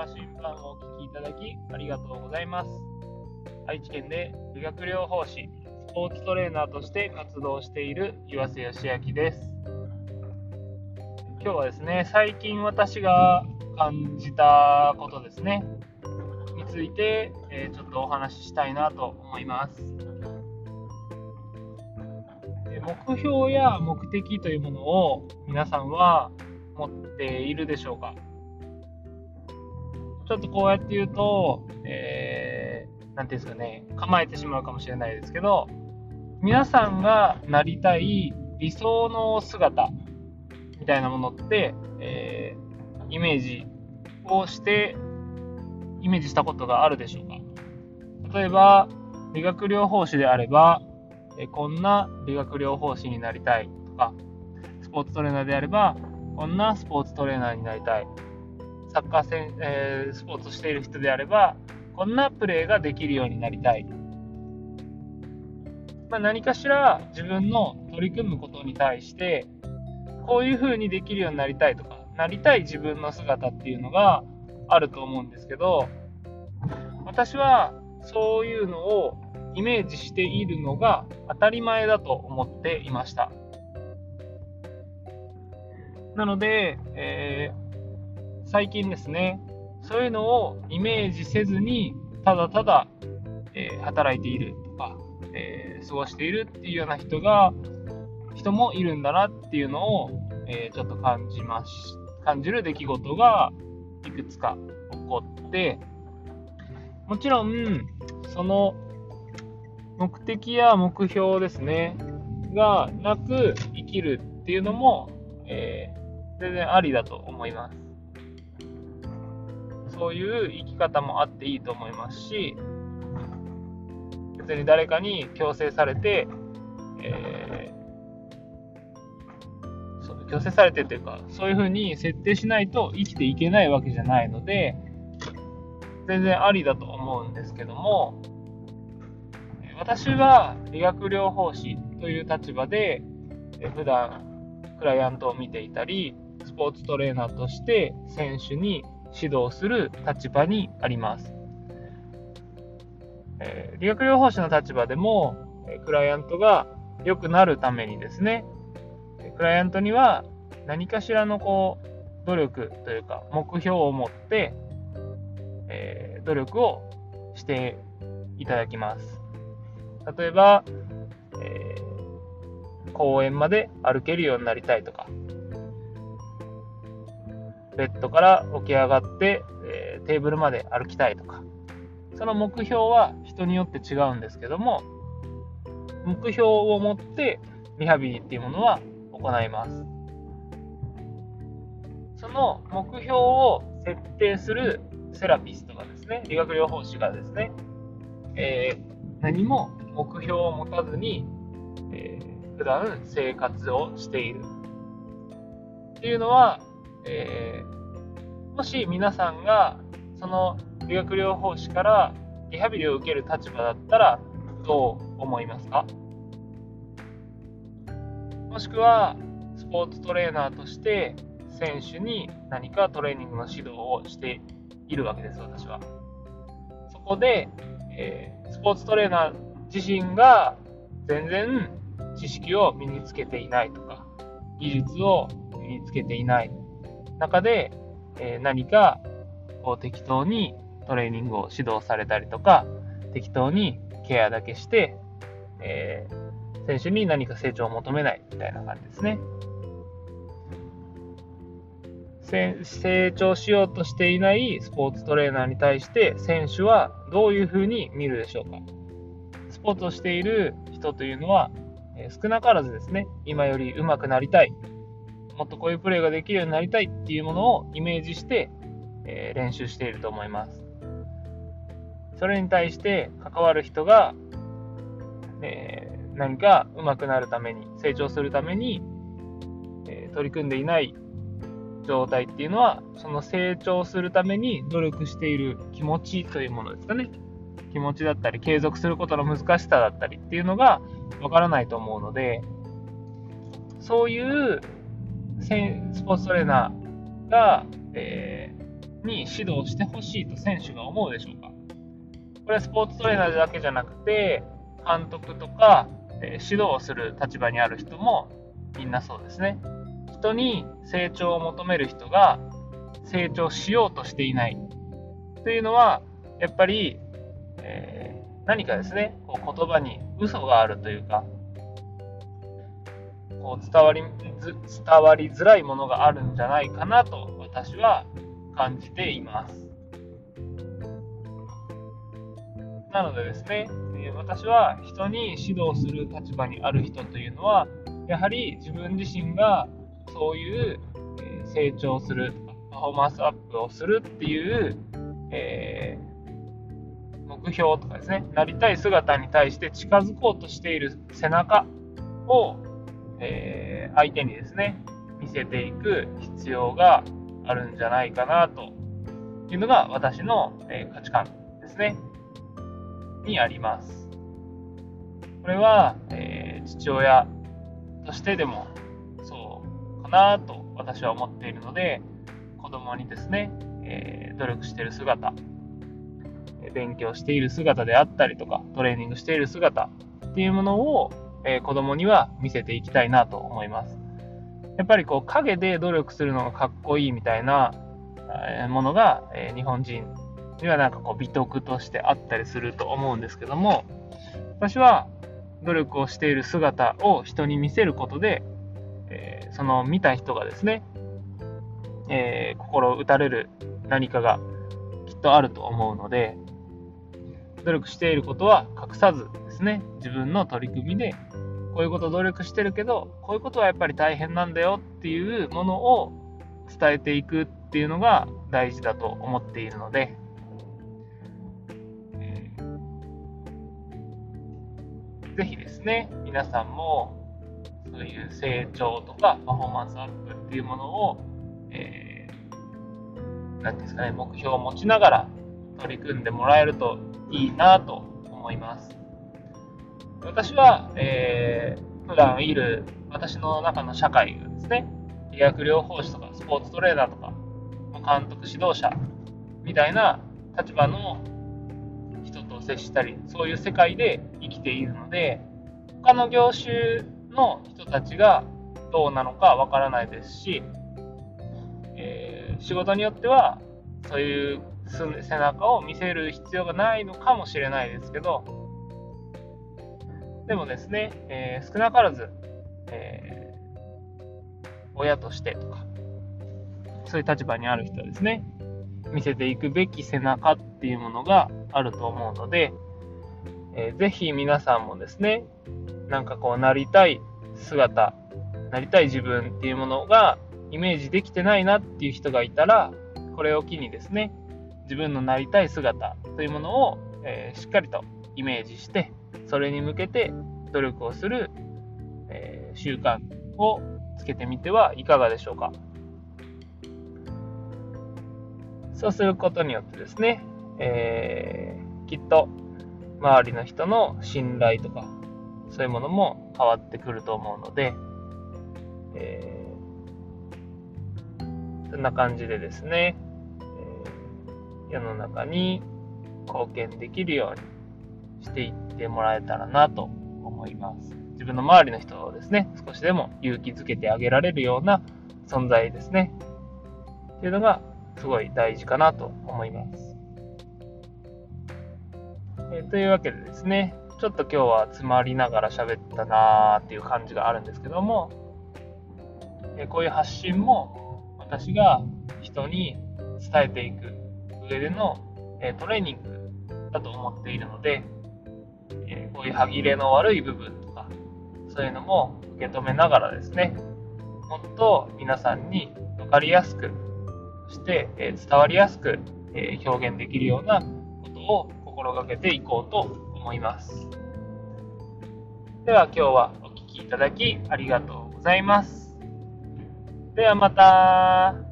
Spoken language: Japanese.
マシン版をお聞きいただきありがとうございます。愛知県で理学療法士、スポーツトレーナーとして活動している岩瀬義明です。今日はですね、最近私が感じたことですね、について、えー、ちょっとお話ししたいなと思います。目標や目的というものを皆さんは持っているでしょうか？ちょっとこうやって言うと、えー、なんていうんですかね、構えてしまうかもしれないですけど、皆さんがなりたい理想の姿みたいなものって、えー、イメージをして、イメージしたことがあるでしょうか？例えば、理学療法士であれば、えこんな理学療法士になりたいとか、スポーツトレーナーであれば、こんなスポーツトレーナーになりたい。サッカー戦、えー、スポーツしている人であれば、こんなプレーができるようになりたい。まあ、何かしら自分の取り組むことに対して、こういう風にできるようになりたいとか、なりたい自分の姿っていうのがあると思うんですけど、私はそういうのをイメージしているのが当たり前だと思っていました。なので、えー、最近ですね、そういうのをイメージせずに、ただただ、えー、働いているとか、えー、過ごしているっていうような人が、人もいるんだなっていうのを、えちょっと感じます、感じる出来事がいくつか起こって、もちろん、その目的や目標ですね、がなく生きるっていうのも、えー、全然ありだと思います。そういう生き方もあっていいと思いますし、別に誰かに強制されて、えー、そう強制されてというか、そういうふうに設定しないと生きていけないわけじゃないので、全然ありだと思うんですけども、私は理学療法士という立場で、普段クライアントを見ていたり、スポーツトレーナーとして選手に指導する立場にあります。え理学療法士の立場でも、クライアントが良くなるためにですね、クライアントには何かしらのこう努力というか目標を持って、え、努力をしていただきます。例えば、えー、公園まで歩けるようになりたいとか、ベッドから起き上がって、えー、テーブルまで歩きたいとか、その目標は人によって違うんですけども、目標を持ってリハビリっていうものは行います。その目標を設定するセラピストがですね、理学療法士がですね、えー、何も目標を持たずに、えー、普段生活をしているっていうのは、えー、もし皆さんがその理学療法士からリハビリを受ける立場だったらどう思いますか？もしくはスポーツトレーナーとして選手に何かトレーニングの指導をしているわけです、私は。そこで、えー、スポーツトレーナー自身が全然知識を身につけていないとか、技術を身につけていない中で、えー、何かこう適当にトレーニングを指導されたりとか、適当にケアだけして、えー、選手に何か成長を求めないみたいな感じですね。成長しようとしていないスポーツトレーナーに対して選手はどういうふうに見るでしょうかスポーツをしている人というのは、少なからずですね、今より上手くなりたい、もっとこういうプレーができるようになりたいっていうものをイメージして、え練習していると思います。それに対して関わる人が、え何か上手くなるために、成長するために、え取り組んでいない状態っていうのは、その成長するために努力している気持ちというものですかね。気持ちだったり、継続することの難しさだったりっていうのがわからないと思うので、そういうスポーツトレーナーが、えに指導してほしいと選手が思うでしょうか。これはスポーツトレーナーだけじゃなくて、監督とか、えー、指導をする立場にある人もみんなそうですね。人に成長を求める人が成長しようとしていない。というのは、やっぱり、えー、何かですね、こう言葉に嘘があるというか、こう伝わり伝わりづらいものがあるんじゃないかなと私は感じています。なのでですね、私は人に指導する立場にある人というのは、やはり自分自身がそういう成長する、パフォーマンスアップをするっていう、えー、目標とかですね、なりたい姿に対して近づこうとしている背中を、えー、相手にですね、見せていく必要があるんじゃないかなというのが私の、え、価値観ですね。にあります。これは、えー、父親としてでもそうかなと私は思っているので、子供にですね、えー、努力している姿、勉強している姿であったりとか、トレーニングしている姿っていうものを、えー、子供には見せていきたいなと思います。やっぱりこう影で努力するのがかっこいいみたいなものが、えー、日本人にはなんかこう美徳としてあったりすると思うんですけども、私は努力をしている姿を人に見せることで、えー、その見た人がですね、えー、心を打たれる何かがきっとあると思うので、努力していることは隠さずですね、自分の取り組みで、こういうこと努力してるけど、こういうことはやっぱり大変なんだよっていうものを伝えていくっていうのが大事だと思っているので、ぜひですね、皆さんもそういう成長とかパフォーマンスアップっていうものを、えー、なんですかね、目標を持ちながら取り組んでもらえるといいなと思います。私は、えー、普段いる私の中の社会がですね、医学療法士とかスポーツトレーナーとか、監督指導者みたいな立場の人と接したり、そういう世界で生きているので、他の業種の人たちがどうなのかわからないですし、えー、仕事によっては、そういう背中を見せる必要がないのかもしれないですけど、でもですね、えー、少なからず、えー、親としてとか、そういう立場にある人はですね、見せていくべき背中っていうものがあると思うので、えー、ぜひ皆さんもですね、なんかこうなりたい姿、なりたい自分っていうものがイメージできてないなっていう人がいたら、これを機にですね、自分のなりたい姿というものを、えー、しっかりとイメージして、それに向けて努力をする、えー、習慣をつけてみてはいかがでしょうか。そうすることによってですね、えー、きっと周りの人の信頼とか、そういうものも変わってくると思うので、えー、そんな感じでですね、えー、世の中に貢献できるようにしていってもらえたらなと思います。自分の周りの人をですね、少しでも勇気づけてあげられるような存在ですね。っていうのがすごい大事かなと思います。えー、というわけでですね、ちょっと今日は詰まりながら喋ったなーっていう感じがあるんですけども、えー、こういう発信も私が人に伝えていく上での、えー、トレーニングだと思っているので、えこういう歯切れの悪い部分とか、そういうのも受け止めながらですね、もっと皆さんに分かりやすく、そして、え伝わりやすく、え表現できるようなことを心がけていこうと思います。では今日はお聴きいただきありがとうございます。ではまた。